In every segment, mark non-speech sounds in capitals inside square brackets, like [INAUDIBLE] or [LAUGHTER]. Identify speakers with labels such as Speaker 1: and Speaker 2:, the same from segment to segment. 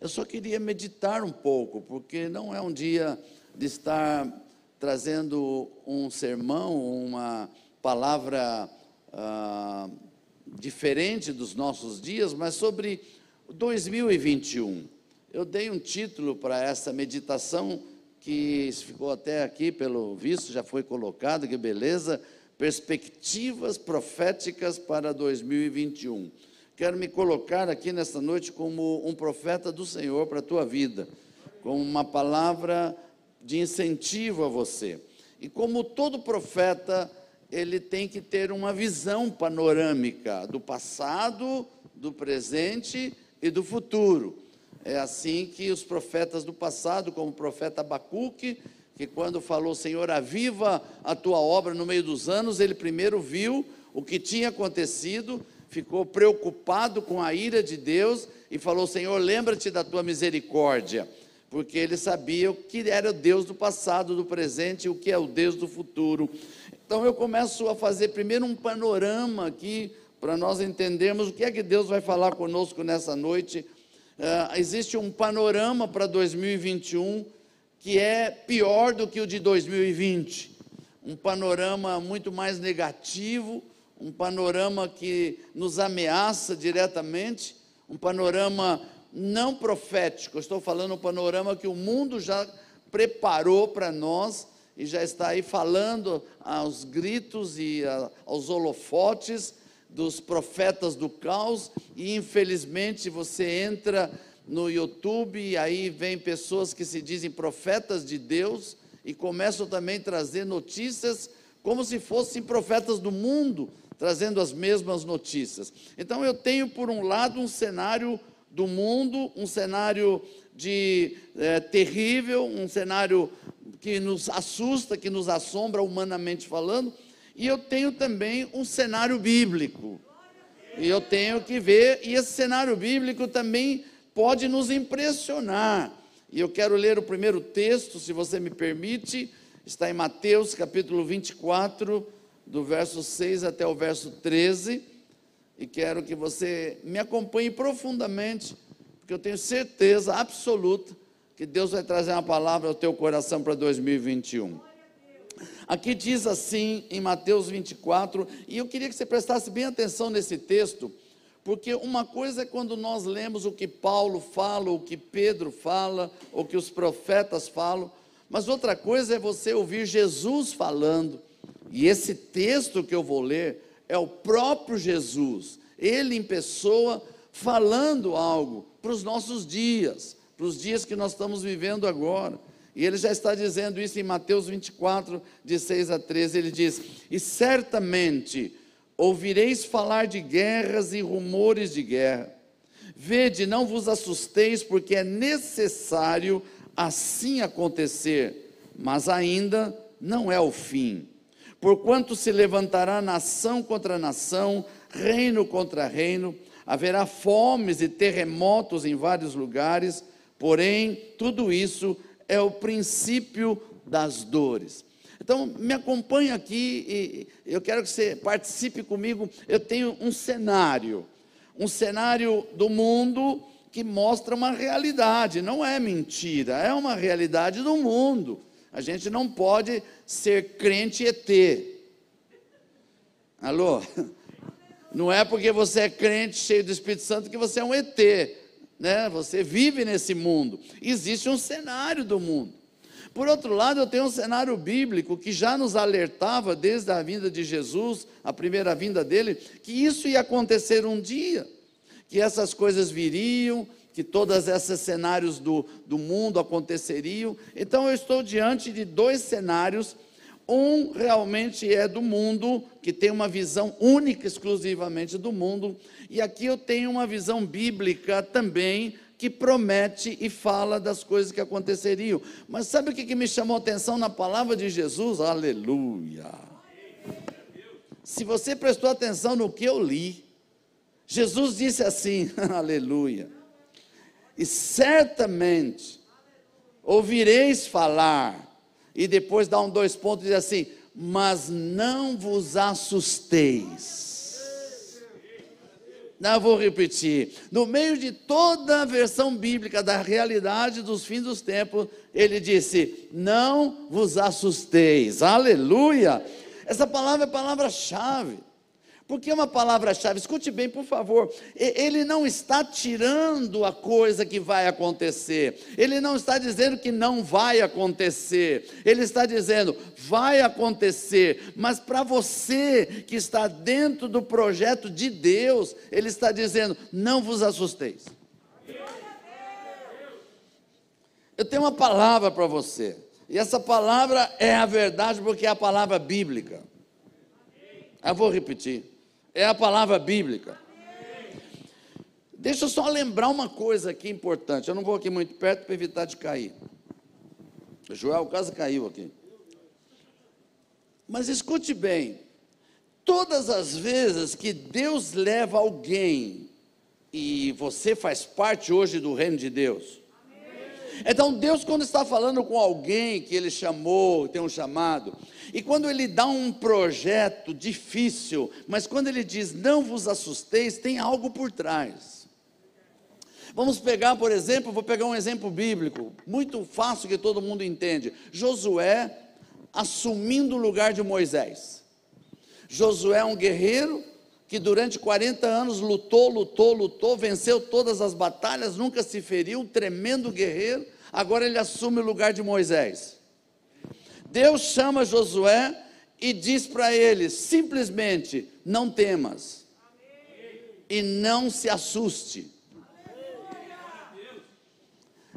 Speaker 1: Eu só queria meditar um pouco, porque não é um dia de estar trazendo um sermão, uma palavra ah, diferente dos nossos dias, mas sobre 2021. Eu dei um título para essa meditação que ficou até aqui, pelo visto, já foi colocado, que beleza, perspectivas proféticas para 2021. Quero me colocar aqui nesta noite como um profeta do Senhor para a tua vida, como uma palavra de incentivo a você. E como todo profeta, ele tem que ter uma visão panorâmica do passado, do presente e do futuro. É assim que os profetas do passado, como o profeta Abacuque, que quando falou, Senhor, aviva a tua obra no meio dos anos, ele primeiro viu o que tinha acontecido, ficou preocupado com a ira de Deus e falou: Senhor, lembra-te da tua misericórdia, porque ele sabia o que era o Deus do passado, do presente e o que é o Deus do futuro. Então eu começo a fazer primeiro um panorama aqui, para nós entendermos o que é que Deus vai falar conosco nessa noite. Uh, existe um panorama para 2021 que é pior do que o de 2020. Um panorama muito mais negativo, um panorama que nos ameaça diretamente, um panorama não profético. estou falando um panorama que o mundo já preparou para nós e já está aí falando aos gritos e aos holofotes dos profetas do caos, e infelizmente você entra no YouTube, e aí vem pessoas que se dizem profetas de Deus e começam também a trazer notícias como se fossem profetas do mundo, trazendo as mesmas notícias. Então eu tenho, por um lado, um cenário do mundo, um cenário de é, terrível, um cenário que nos assusta, que nos assombra humanamente falando, e eu tenho também um cenário bíblico. E eu tenho que ver, e esse cenário bíblico também pode nos impressionar. E eu quero ler o primeiro texto, se você me permite, está em Mateus capítulo 24, do verso 6 até o verso 13, e quero que você me acompanhe profundamente, porque eu tenho certeza absoluta que Deus vai trazer uma palavra ao teu coração para 2021. Aqui diz assim em Mateus 24, e eu queria que você prestasse bem atenção nesse texto, porque uma coisa é quando nós lemos o que Paulo fala, o que Pedro fala, o que os profetas falam, mas outra coisa é você ouvir Jesus falando. E esse texto que eu vou ler é o próprio Jesus, ele em pessoa, falando algo para os nossos dias, para os dias que nós estamos vivendo agora. E ele já está dizendo isso em Mateus 24, de 6 a 13. Ele diz: E certamente ouvireis falar de guerras e rumores de guerra. Vede, não vos assusteis, porque é necessário assim acontecer, mas ainda não é o fim. Porquanto se levantará nação contra nação, reino contra reino, haverá fomes e terremotos em vários lugares, porém, tudo isso é o princípio das dores. Então, me acompanhe aqui e eu quero que você participe comigo. Eu tenho um cenário, um cenário do mundo que mostra uma realidade, não é mentira, é uma realidade do mundo. A gente não pode ser crente ET. Alô? Não é porque você é crente cheio do Espírito Santo que você é um ET né? Você vive nesse mundo. Existe um cenário do mundo. Por outro lado, eu tenho um cenário bíblico que já nos alertava desde a vinda de Jesus, a primeira vinda dele, que isso ia acontecer um dia, que essas coisas viriam, que todos esses cenários do, do mundo aconteceriam. Então, eu estou diante de dois cenários. Um realmente é do mundo, que tem uma visão única, exclusivamente do mundo, e aqui eu tenho uma visão bíblica também que promete e fala das coisas que aconteceriam. Mas sabe o que, que me chamou a atenção na palavra de Jesus? Aleluia! Se você prestou atenção no que eu li, Jesus disse assim: [LAUGHS] Aleluia! E certamente ouvireis falar, e depois dá um dois pontos e diz assim: mas não vos assusteis Não, vou repetir. No meio de toda a versão bíblica da realidade dos fins dos tempos, ele disse: Não vos assusteis. Aleluia! Essa palavra é palavra-chave. Porque é uma palavra-chave, escute bem, por favor. Ele não está tirando a coisa que vai acontecer, ele não está dizendo que não vai acontecer, ele está dizendo, vai acontecer, mas para você que está dentro do projeto de Deus, ele está dizendo, não vos assusteis. Eu tenho uma palavra para você, e essa palavra é a verdade, porque é a palavra bíblica. Eu vou repetir. É a palavra bíblica. Deixa eu só lembrar uma coisa aqui importante. Eu não vou aqui muito perto para evitar de cair. O Joel quase caiu aqui. Mas escute bem: todas as vezes que Deus leva alguém, e você faz parte hoje do reino de Deus, então, Deus, quando está falando com alguém que Ele chamou, tem um chamado, e quando Ele dá um projeto difícil, mas quando Ele diz, não vos assusteis, tem algo por trás. Vamos pegar, por exemplo, vou pegar um exemplo bíblico, muito fácil que todo mundo entende. Josué assumindo o lugar de Moisés. Josué é um guerreiro que durante 40 anos lutou, lutou, lutou, venceu todas as batalhas, nunca se feriu, um tremendo guerreiro, agora ele assume o lugar de Moisés. Deus chama Josué e diz para ele simplesmente: não temas e não se assuste.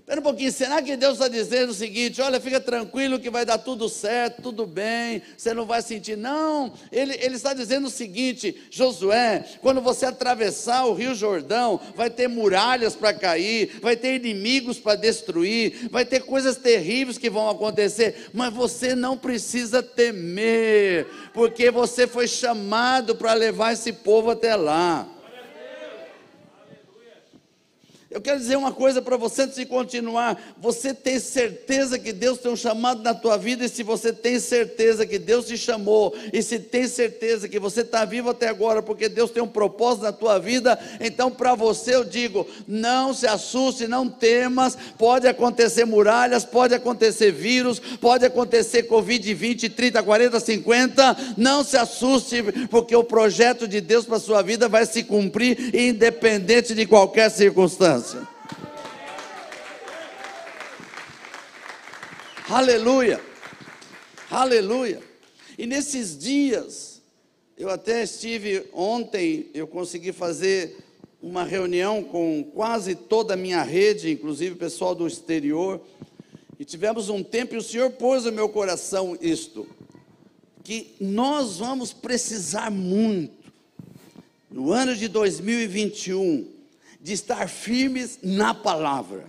Speaker 1: Espera um pouquinho, será que Deus está dizendo o seguinte: olha, fica tranquilo que vai dar tudo certo, tudo bem, você não vai sentir. Não, ele, ele está dizendo o seguinte: Josué, quando você atravessar o Rio Jordão, vai ter muralhas para cair, vai ter inimigos para destruir, vai ter coisas terríveis que vão acontecer, mas você não precisa temer, porque você foi chamado para levar esse povo até lá. Eu quero dizer uma coisa para você antes de continuar. Você tem certeza que Deus tem um chamado na tua vida, e se você tem certeza que Deus te chamou, e se tem certeza que você está vivo até agora, porque Deus tem um propósito na tua vida, então para você eu digo: não se assuste, não temas. Pode acontecer muralhas, pode acontecer vírus, pode acontecer Covid 20, 30, 40, 50. Não se assuste, porque o projeto de Deus para a sua vida vai se cumprir, independente de qualquer circunstância. Aleluia, aleluia. E nesses dias, eu até estive ontem, eu consegui fazer uma reunião com quase toda a minha rede, inclusive o pessoal do exterior, e tivemos um tempo e o Senhor pôs no meu coração isto, que nós vamos precisar muito, no ano de 2021, de estar firmes na palavra.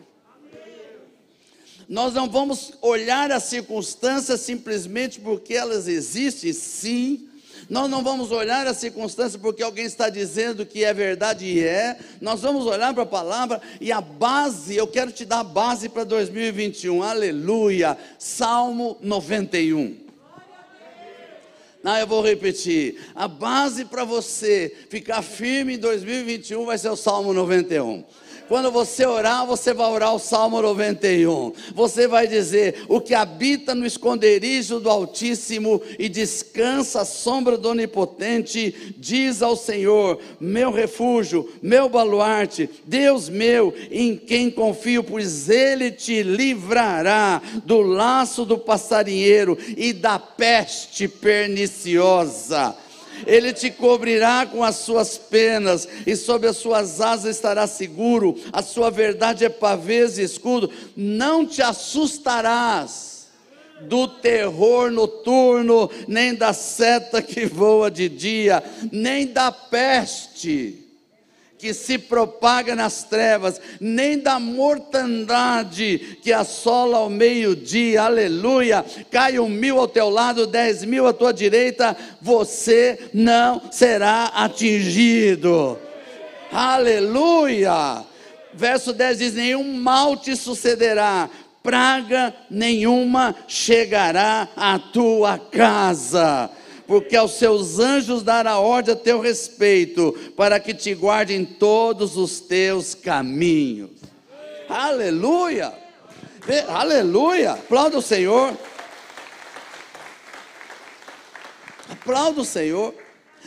Speaker 1: Nós não vamos olhar as circunstâncias simplesmente porque elas existem, sim. Nós não vamos olhar as circunstâncias porque alguém está dizendo que é verdade e é. Nós vamos olhar para a palavra e a base, eu quero te dar a base para 2021. Aleluia. Salmo 91. Não, eu vou repetir. A base para você ficar firme em 2021 vai ser o Salmo 91. Quando você orar, você vai orar o Salmo 91. Você vai dizer: O que habita no esconderijo do Altíssimo e descansa à sombra do Onipotente, diz ao Senhor: Meu refúgio, meu baluarte, Deus meu, em quem confio, pois Ele te livrará do laço do passarinheiro e da peste perniciosa ele te cobrirá com as suas penas, e sob as suas asas estará seguro, a sua verdade é pavês e escudo, não te assustarás do terror noturno, nem da seta que voa de dia, nem da peste que se propaga nas trevas, nem da mortandade que assola ao meio-dia, aleluia. Cai um mil ao teu lado, dez mil à tua direita, você não será atingido, aleluia. Verso 10 diz: Nenhum mal te sucederá, praga nenhuma chegará à tua casa porque aos seus anjos dará ordem a teu respeito, para que te guardem todos os teus caminhos. Aleluia! Aleluia! Aplauda o Senhor. Aplauda o Senhor.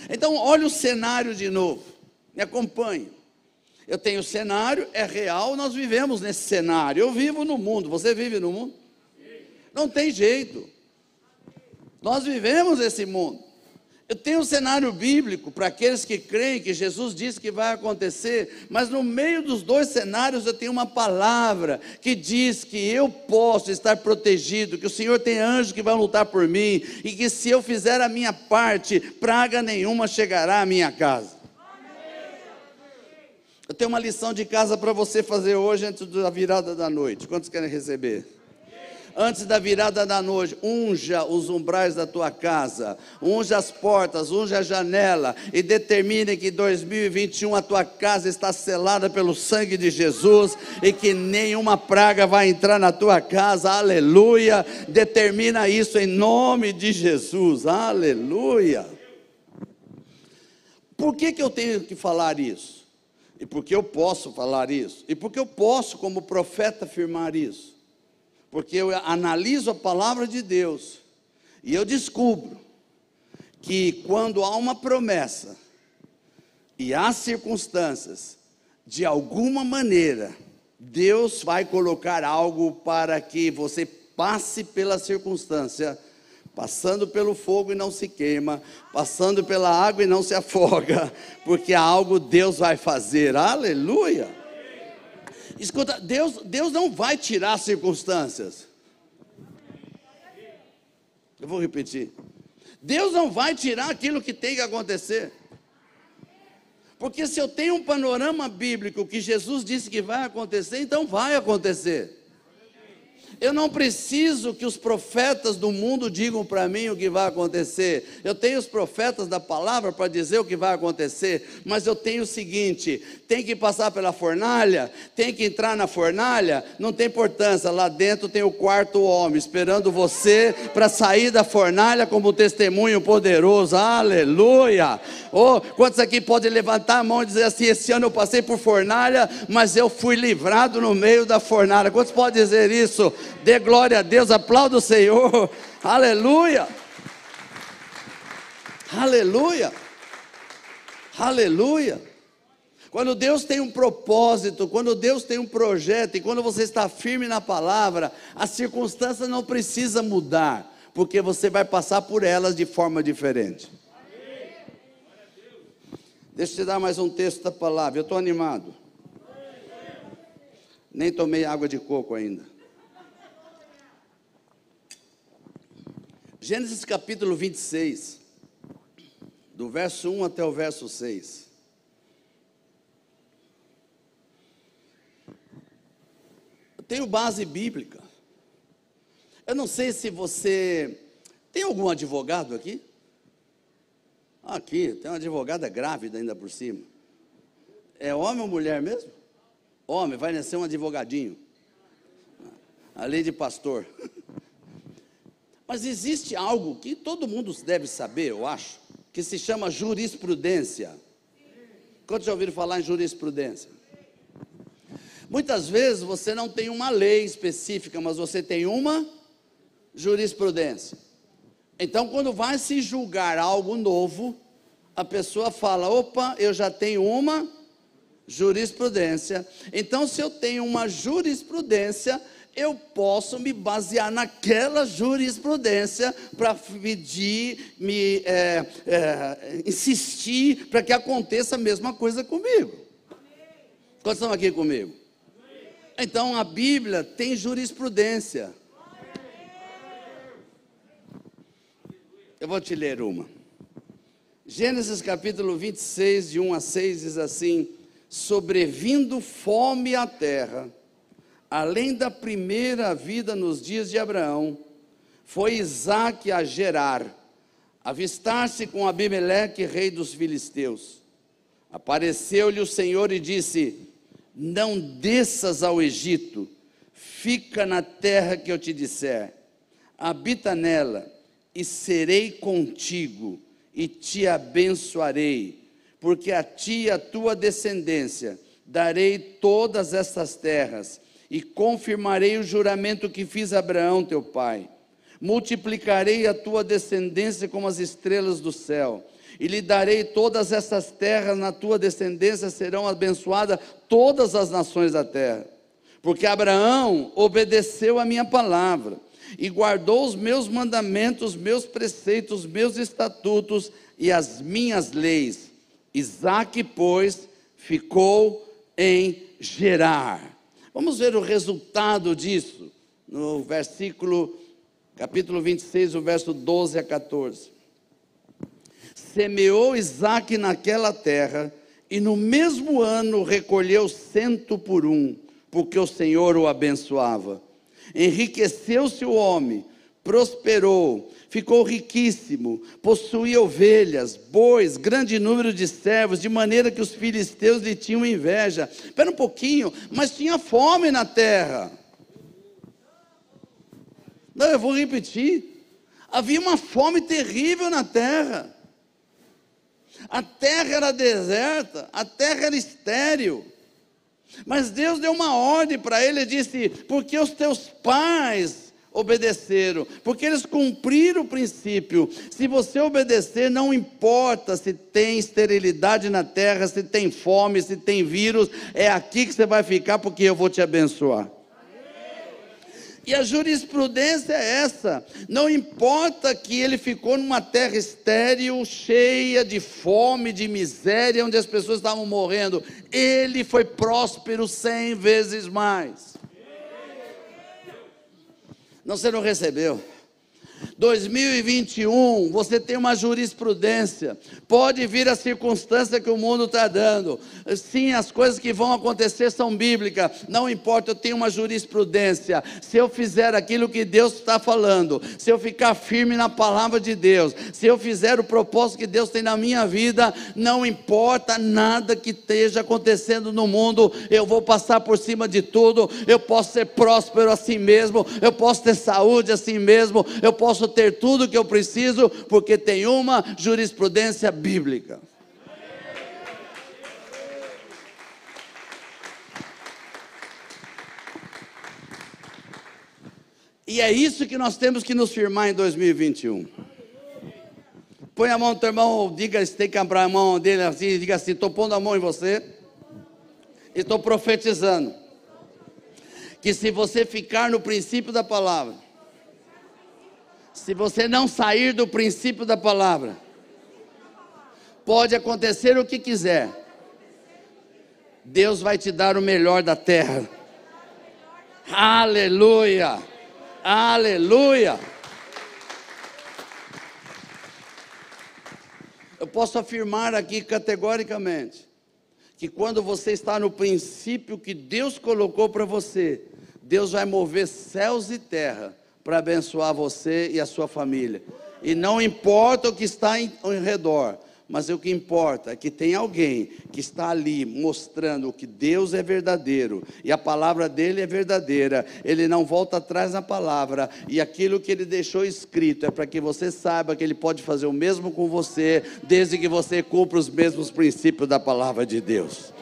Speaker 1: Então, olha o cenário de novo. Me acompanhe. Eu tenho cenário, é real, nós vivemos nesse cenário. Eu vivo no mundo, você vive no mundo? Não tem jeito. Nós vivemos esse mundo. Eu tenho um cenário bíblico para aqueles que creem que Jesus disse que vai acontecer, mas no meio dos dois cenários eu tenho uma palavra que diz que eu posso estar protegido, que o Senhor tem anjos que vão lutar por mim e que se eu fizer a minha parte, praga nenhuma chegará à minha casa. Eu tenho uma lição de casa para você fazer hoje antes da virada da noite. Quantos querem receber? Antes da virada da noite, unja os umbrais da tua casa, unja as portas, unja a janela e determine que 2021 a tua casa está selada pelo sangue de Jesus e que nenhuma praga vai entrar na tua casa. Aleluia! Determina isso em nome de Jesus. Aleluia! Por que, que eu tenho que falar isso? E por que eu posso falar isso? E por que eu posso, como profeta, afirmar isso? Porque eu analiso a palavra de Deus e eu descubro que quando há uma promessa e há circunstâncias, de alguma maneira, Deus vai colocar algo para que você passe pela circunstância, passando pelo fogo e não se queima, passando pela água e não se [LAUGHS] afoga, porque algo Deus vai fazer. Aleluia! Escuta, Deus, Deus não vai tirar circunstâncias. Eu vou repetir. Deus não vai tirar aquilo que tem que acontecer. Porque se eu tenho um panorama bíblico que Jesus disse que vai acontecer, então vai acontecer. Eu não preciso que os profetas do mundo digam para mim o que vai acontecer. Eu tenho os profetas da palavra para dizer o que vai acontecer, mas eu tenho o seguinte: tem que passar pela fornalha, tem que entrar na fornalha, não tem importância. Lá dentro tem o quarto homem esperando você para sair da fornalha como testemunho poderoso. Aleluia! Oh, quantos aqui podem levantar a mão e dizer assim: esse ano eu passei por fornalha, mas eu fui livrado no meio da fornalha. Quantos podem dizer isso? Dê glória a Deus, aplauda o Senhor. Aleluia. Aleluia. Aleluia. Quando Deus tem um propósito, quando Deus tem um projeto e quando você está firme na palavra, as circunstâncias não precisam mudar, porque você vai passar por elas de forma diferente. Deixa eu te dar mais um texto da palavra. Eu estou animado. Nem tomei água de coco ainda. Gênesis capítulo 26, do verso 1 até o verso 6. Eu tenho base bíblica. Eu não sei se você. Tem algum advogado aqui? Aqui, tem uma advogada grávida ainda por cima. É homem ou mulher mesmo? Homem, vai nascer um advogadinho. A lei de pastor. [LAUGHS] Mas existe algo que todo mundo deve saber, eu acho, que se chama jurisprudência. Quantos já ouviram falar em jurisprudência? Muitas vezes você não tem uma lei específica, mas você tem uma jurisprudência. Então, quando vai se julgar algo novo, a pessoa fala: opa, eu já tenho uma jurisprudência. Então, se eu tenho uma jurisprudência, eu posso me basear naquela jurisprudência para pedir, me é, é, insistir para que aconteça a mesma coisa comigo. Quantos estão aqui comigo? Então a Bíblia tem jurisprudência. Eu vou te ler uma. Gênesis capítulo 26, de 1 a 6, diz assim: Sobrevindo fome à terra, além da primeira vida nos dias de Abraão, foi Isaac a Gerar, avistar-se com Abimeleque, rei dos filisteus. Apareceu-lhe o Senhor e disse: Não desças ao Egito, fica na terra que eu te disser, habita nela, e serei contigo e te abençoarei, porque a ti e a tua descendência darei todas estas terras e confirmarei o juramento que fiz a Abraão teu pai. Multiplicarei a tua descendência como as estrelas do céu e lhe darei todas essas terras, na tua descendência serão abençoadas todas as nações da terra. Porque Abraão obedeceu a minha palavra e guardou os meus mandamentos, meus preceitos, meus estatutos e as minhas leis. Isaac, pois, ficou em Gerar. Vamos ver o resultado disso no versículo, capítulo 26, o verso 12 a 14. Semeou Isaac naquela terra, e no mesmo ano recolheu cento por um, porque o Senhor o abençoava. Enriqueceu-se o homem, prosperou, ficou riquíssimo, possuía ovelhas, bois, grande número de servos, de maneira que os filisteus lhe tinham inveja. Espera um pouquinho, mas tinha fome na terra. Não, eu vou repetir. Havia uma fome terrível na terra. A terra era deserta, a terra era estéril. Mas Deus deu uma ordem para ele e disse: Porque os teus pais obedeceram, porque eles cumpriram o princípio. Se você obedecer, não importa se tem esterilidade na terra, se tem fome, se tem vírus, é aqui que você vai ficar, porque eu vou te abençoar. E a jurisprudência é essa. Não importa que ele ficou numa terra estéril, cheia de fome, de miséria, onde as pessoas estavam morrendo, ele foi próspero cem vezes mais. Não, você não recebeu. 2021, você tem uma jurisprudência. Pode vir a circunstância que o mundo está dando. Sim, as coisas que vão acontecer são bíblicas. Não importa, eu tenho uma jurisprudência. Se eu fizer aquilo que Deus está falando, se eu ficar firme na palavra de Deus, se eu fizer o propósito que Deus tem na minha vida, não importa nada que esteja acontecendo no mundo, eu vou passar por cima de tudo. Eu posso ser próspero assim mesmo, eu posso ter saúde assim mesmo, eu posso ter tudo que eu preciso, porque tem uma jurisprudência bíblica. E é isso que nós temos que nos firmar em 2021. Põe a mão no teu irmão, diga, tem que abrir a mão dele assim, diga assim: estou pondo a mão em você, estou profetizando. Que se você ficar no princípio da palavra, se você não sair do princípio da palavra, pode acontecer o que quiser, Deus vai te dar o melhor da terra. Aleluia! Aleluia! Eu posso afirmar aqui categoricamente que quando você está no princípio que Deus colocou para você, Deus vai mover céus e terra para abençoar você e a sua família. E não importa o que está em, ao redor, mas o que importa é que tem alguém que está ali mostrando que Deus é verdadeiro e a palavra dele é verdadeira. Ele não volta atrás na palavra e aquilo que ele deixou escrito é para que você saiba que ele pode fazer o mesmo com você, desde que você cumpra os mesmos princípios da palavra de Deus.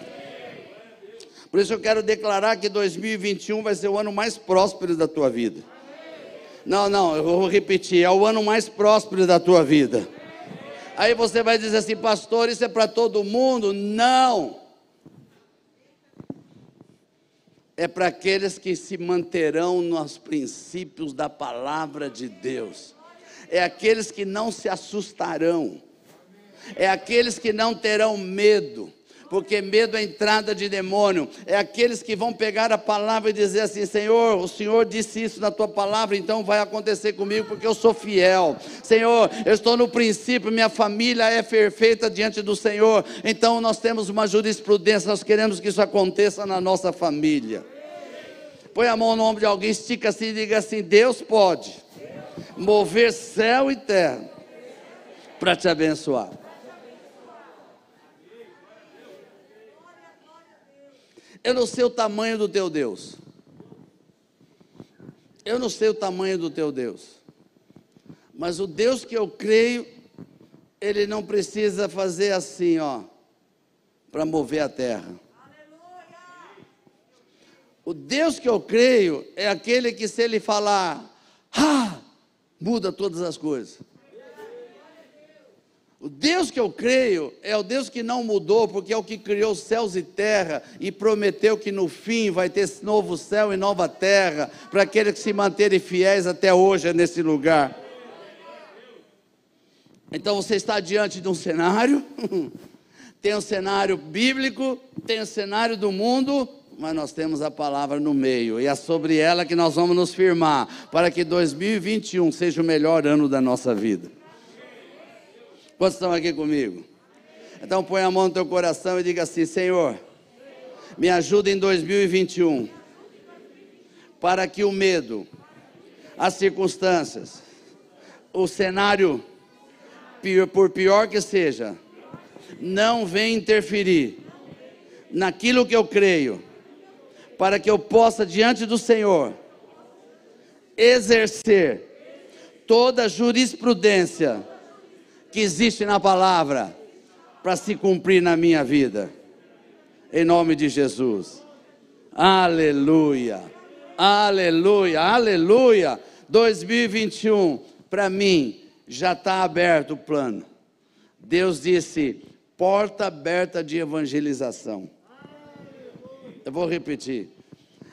Speaker 1: Por isso eu quero declarar que 2021 vai ser o ano mais próspero da tua vida. Não, não, eu vou repetir: é o ano mais próspero da tua vida. Aí você vai dizer assim, pastor, isso é para todo mundo? Não. É para aqueles que se manterão nos princípios da palavra de Deus. É aqueles que não se assustarão. É aqueles que não terão medo porque medo é entrada de demônio. É aqueles que vão pegar a palavra e dizer assim: Senhor, o Senhor disse isso na tua palavra, então vai acontecer comigo, porque eu sou fiel. Senhor, eu estou no princípio, minha família é perfeita diante do Senhor, então nós temos uma jurisprudência, nós queremos que isso aconteça na nossa família. Põe a mão no ombro de alguém, estica assim e diga assim: Deus pode mover céu e terra para te abençoar. Eu não sei o tamanho do teu Deus. Eu não sei o tamanho do teu Deus. Mas o Deus que eu creio, ele não precisa fazer assim, ó, para mover a terra. O Deus que eu creio é aquele que, se ele falar, ah, muda todas as coisas. O Deus que eu creio é o Deus que não mudou, porque é o que criou céus e terra e prometeu que no fim vai ter novo céu e nova terra para aqueles que se manterem fiéis até hoje nesse lugar. Então você está diante de um cenário, [LAUGHS] tem um cenário bíblico, tem o um cenário do mundo, mas nós temos a palavra no meio, e é sobre ela que nós vamos nos firmar, para que 2021 seja o melhor ano da nossa vida. Quantos estão aqui comigo? Então põe a mão no teu coração e diga assim: Senhor, me ajuda em 2021 para que o medo, as circunstâncias, o cenário, por pior que seja, não venha interferir naquilo que eu creio, para que eu possa, diante do Senhor, exercer toda a jurisprudência que existe na palavra para se cumprir na minha vida. Em nome de Jesus. Aleluia. Aleluia. Aleluia. 2021, para mim, já está aberto o plano. Deus disse: porta aberta de evangelização. Eu vou repetir.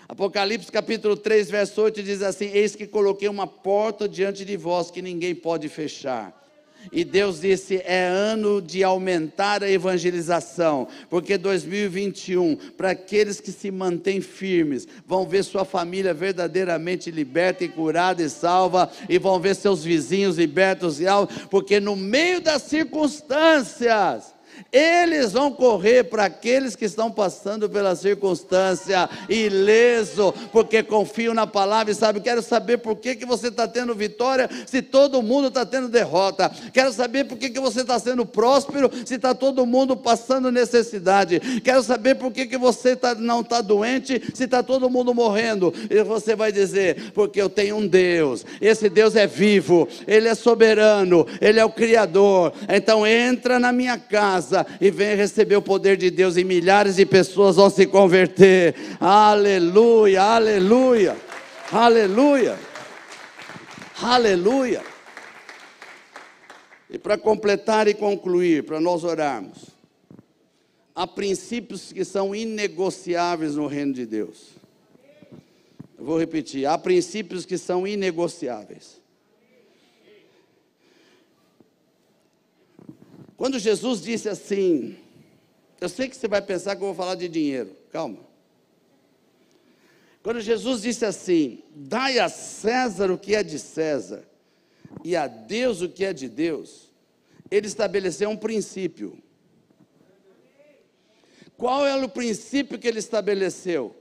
Speaker 1: Apocalipse capítulo 3, verso 8 diz assim: Eis que coloquei uma porta diante de vós que ninguém pode fechar e Deus disse: é ano de aumentar a evangelização, porque 2021, para aqueles que se mantêm firmes, vão ver sua família verdadeiramente liberta e curada e salva, e vão ver seus vizinhos libertos e alvos, porque no meio das circunstâncias, eles vão correr para aqueles que estão passando pela circunstância ileso, porque confiam na palavra e sabem. Quero saber por que, que você está tendo vitória se todo mundo está tendo derrota. Quero saber por que, que você está sendo próspero se está todo mundo passando necessidade. Quero saber por que, que você tá, não está doente se está todo mundo morrendo. E você vai dizer: porque eu tenho um Deus. Esse Deus é vivo, Ele é soberano, Ele é o Criador. Então entra na minha casa casa e venha receber o poder de Deus e milhares de pessoas vão se converter. Aleluia, aleluia, aleluia, aleluia. E para completar e concluir, para nós orarmos, há princípios que são inegociáveis no reino de Deus. Eu vou repetir: há princípios que são inegociáveis. Quando Jesus disse assim, eu sei que você vai pensar que eu vou falar de dinheiro, calma. Quando Jesus disse assim: Dai a César o que é de César, e a Deus o que é de Deus, ele estabeleceu um princípio. Qual era o princípio que ele estabeleceu?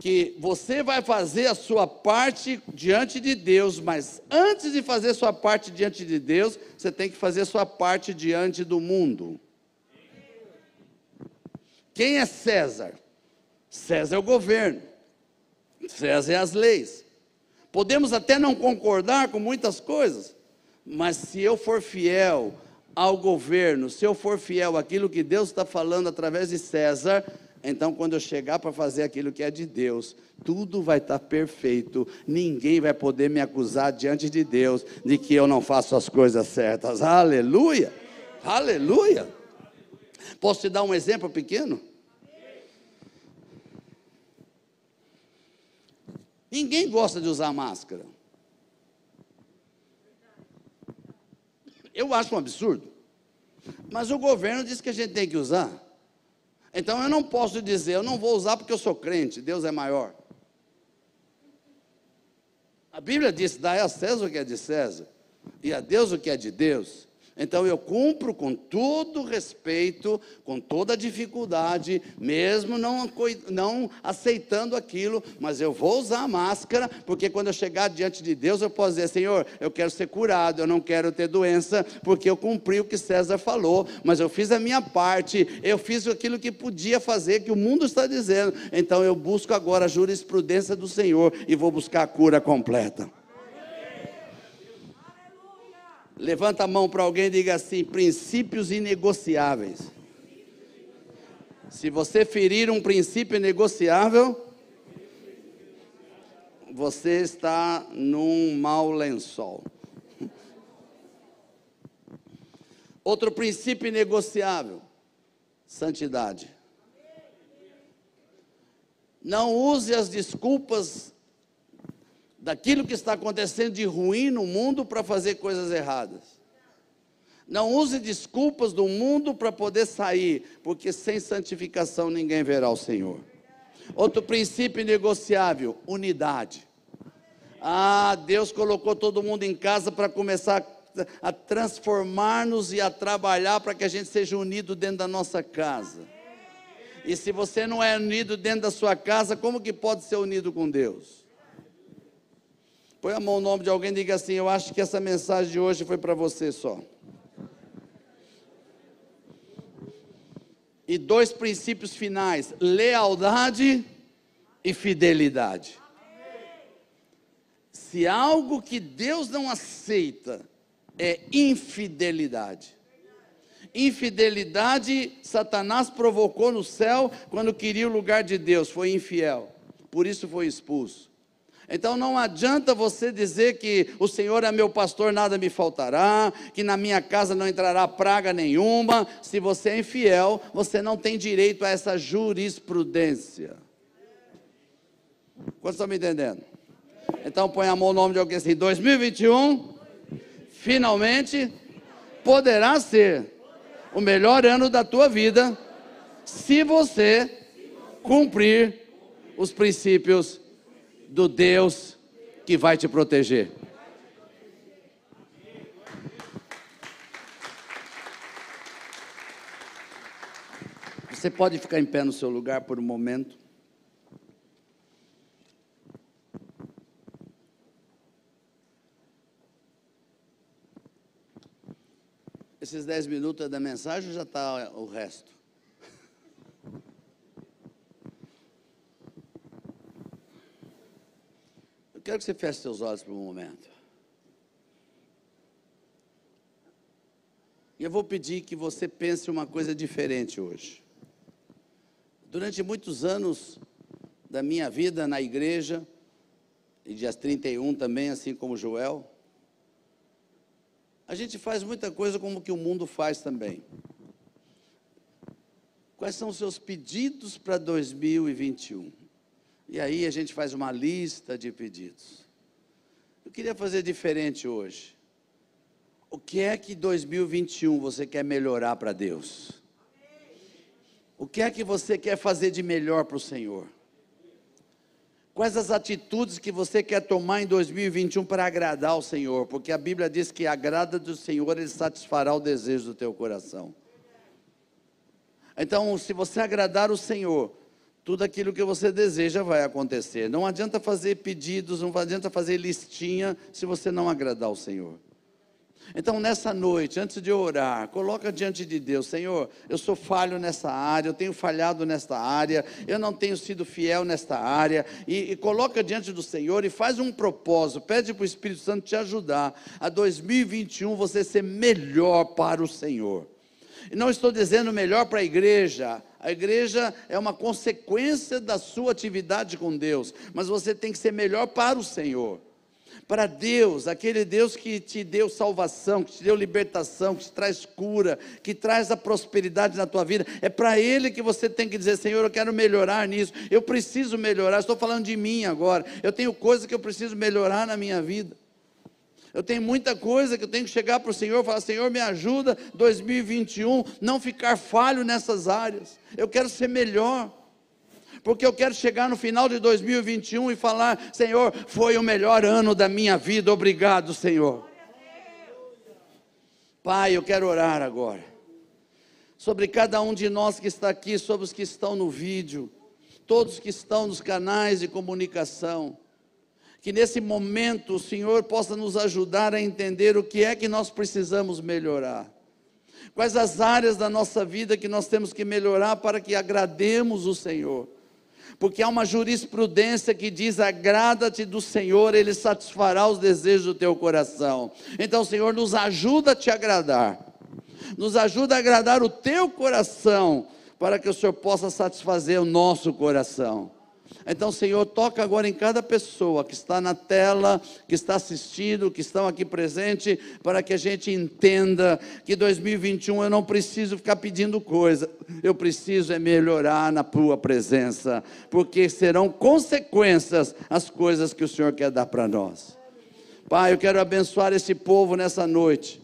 Speaker 1: Que você vai fazer a sua parte diante de Deus, mas antes de fazer sua parte diante de Deus, você tem que fazer sua parte diante do mundo. Quem é César? César é o governo, César é as leis. Podemos até não concordar com muitas coisas, mas se eu for fiel ao governo, se eu for fiel àquilo que Deus está falando através de César, então, quando eu chegar para fazer aquilo que é de Deus, tudo vai estar perfeito. Ninguém vai poder me acusar diante de Deus de que eu não faço as coisas certas. Aleluia! Aleluia! Posso te dar um exemplo pequeno? Ninguém gosta de usar máscara. Eu acho um absurdo. Mas o governo diz que a gente tem que usar. Então eu não posso dizer, eu não vou usar porque eu sou crente, Deus é maior. A Bíblia diz: dá a César o que é de César, e a Deus o que é de Deus. Então eu cumpro com todo respeito, com toda dificuldade, mesmo não, não aceitando aquilo, mas eu vou usar a máscara, porque quando eu chegar diante de Deus, eu posso dizer: Senhor, eu quero ser curado, eu não quero ter doença, porque eu cumpri o que César falou, mas eu fiz a minha parte, eu fiz aquilo que podia fazer, que o mundo está dizendo. Então eu busco agora a jurisprudência do Senhor e vou buscar a cura completa. Levanta a mão para alguém e diga assim: princípios inegociáveis. Se você ferir um princípio negociável, você está num mau lençol. Outro princípio negociável: santidade. Não use as desculpas daquilo que está acontecendo de ruim no mundo para fazer coisas erradas. Não use desculpas do mundo para poder sair, porque sem santificação ninguém verá o Senhor. Outro princípio negociável: unidade. Ah, Deus colocou todo mundo em casa para começar a transformar-nos e a trabalhar para que a gente seja unido dentro da nossa casa. E se você não é unido dentro da sua casa, como que pode ser unido com Deus? Põe a mão no nome de alguém e diga assim: Eu acho que essa mensagem de hoje foi para você só. E dois princípios finais: lealdade e fidelidade. Se algo que Deus não aceita é infidelidade. Infidelidade, Satanás provocou no céu quando queria o lugar de Deus, foi infiel, por isso foi expulso. Então não adianta você dizer que o Senhor é meu pastor, nada me faltará, que na minha casa não entrará praga nenhuma. Se você é infiel, você não tem direito a essa jurisprudência. Quantos estão me entendendo? Então põe a mão no nome de alguém assim: 2021, finalmente, poderá ser o melhor ano da tua vida, se você cumprir os princípios do Deus que vai te proteger. Você pode ficar em pé no seu lugar por um momento. Esses dez minutos da mensagem já está o resto. Quero que você feche seus olhos por um momento. E eu vou pedir que você pense uma coisa diferente hoje. Durante muitos anos da minha vida na igreja, e dias 31 também, assim como Joel, a gente faz muita coisa como que o mundo faz também. Quais são os seus pedidos para 2021? E aí a gente faz uma lista de pedidos. Eu queria fazer diferente hoje. O que é que 2021 você quer melhorar para Deus? O que é que você quer fazer de melhor para o Senhor? Quais as atitudes que você quer tomar em 2021 para agradar ao Senhor? Porque a Bíblia diz que agrada do Senhor, Ele satisfará o desejo do teu coração. Então, se você agradar o Senhor, tudo aquilo que você deseja vai acontecer. Não adianta fazer pedidos, não adianta fazer listinha se você não agradar o Senhor. Então, nessa noite, antes de orar, coloca diante de Deus, Senhor, eu sou falho nessa área, eu tenho falhado nesta área, eu não tenho sido fiel nesta área, e, e coloca diante do Senhor e faz um propósito, pede para o Espírito Santo te ajudar a 2021 você ser melhor para o Senhor. E não estou dizendo melhor para a igreja, a igreja é uma consequência da sua atividade com Deus, mas você tem que ser melhor para o Senhor para Deus, aquele Deus que te deu salvação, que te deu libertação, que te traz cura, que traz a prosperidade na tua vida, é para Ele que você tem que dizer: Senhor, eu quero melhorar nisso, eu preciso melhorar. Estou falando de mim agora, eu tenho coisas que eu preciso melhorar na minha vida. Eu tenho muita coisa que eu tenho que chegar para o Senhor e falar: Senhor, me ajuda 2021, não ficar falho nessas áreas. Eu quero ser melhor porque eu quero chegar no final de 2021 e falar: Senhor, foi o melhor ano da minha vida, obrigado, Senhor. Pai, eu quero orar agora, sobre cada um de nós que está aqui, sobre os que estão no vídeo, todos que estão nos canais de comunicação, que nesse momento o Senhor possa nos ajudar a entender o que é que nós precisamos melhorar. Quais as áreas da nossa vida que nós temos que melhorar para que agrademos o Senhor porque há uma jurisprudência que diz: agrada-te do Senhor, Ele satisfará os desejos do teu coração. Então, Senhor, nos ajuda a te agradar, nos ajuda a agradar o teu coração, para que o Senhor possa satisfazer o nosso coração. Então, Senhor, toca agora em cada pessoa que está na tela, que está assistindo, que estão aqui presente, para que a gente entenda que 2021 eu não preciso ficar pedindo coisa, eu preciso é melhorar na tua presença, porque serão consequências as coisas que o Senhor quer dar para nós. Pai, eu quero abençoar esse povo nessa noite.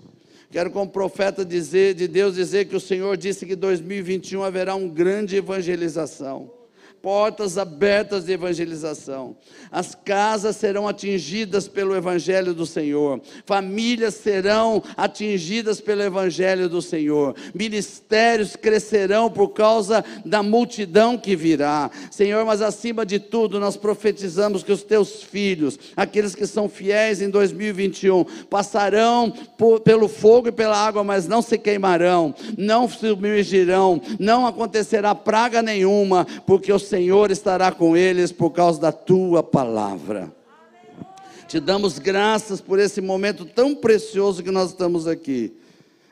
Speaker 1: Quero, como profeta dizer, de Deus, dizer que o Senhor disse que 2021 haverá uma grande evangelização portas abertas de evangelização. As casas serão atingidas pelo Evangelho do Senhor, famílias serão atingidas pelo Evangelho do Senhor, ministérios crescerão por causa da multidão que virá. Senhor, mas acima de tudo, nós profetizamos que os teus filhos, aqueles que são fiéis em 2021, passarão por, pelo fogo e pela água, mas não se queimarão, não submergirão, não acontecerá praga nenhuma, porque o estará com eles por causa da tua palavra. Te damos graças por esse momento tão precioso que nós estamos aqui.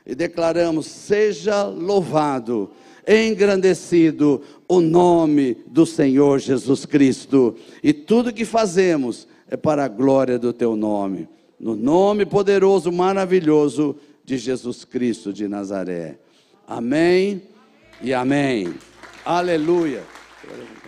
Speaker 1: E declaramos: seja louvado, engrandecido o nome do Senhor Jesus Cristo. E tudo que fazemos é para a glória do teu nome. No nome poderoso, maravilhoso de Jesus Cristo de Nazaré. Amém e amém. Aleluia. Você vai levantar?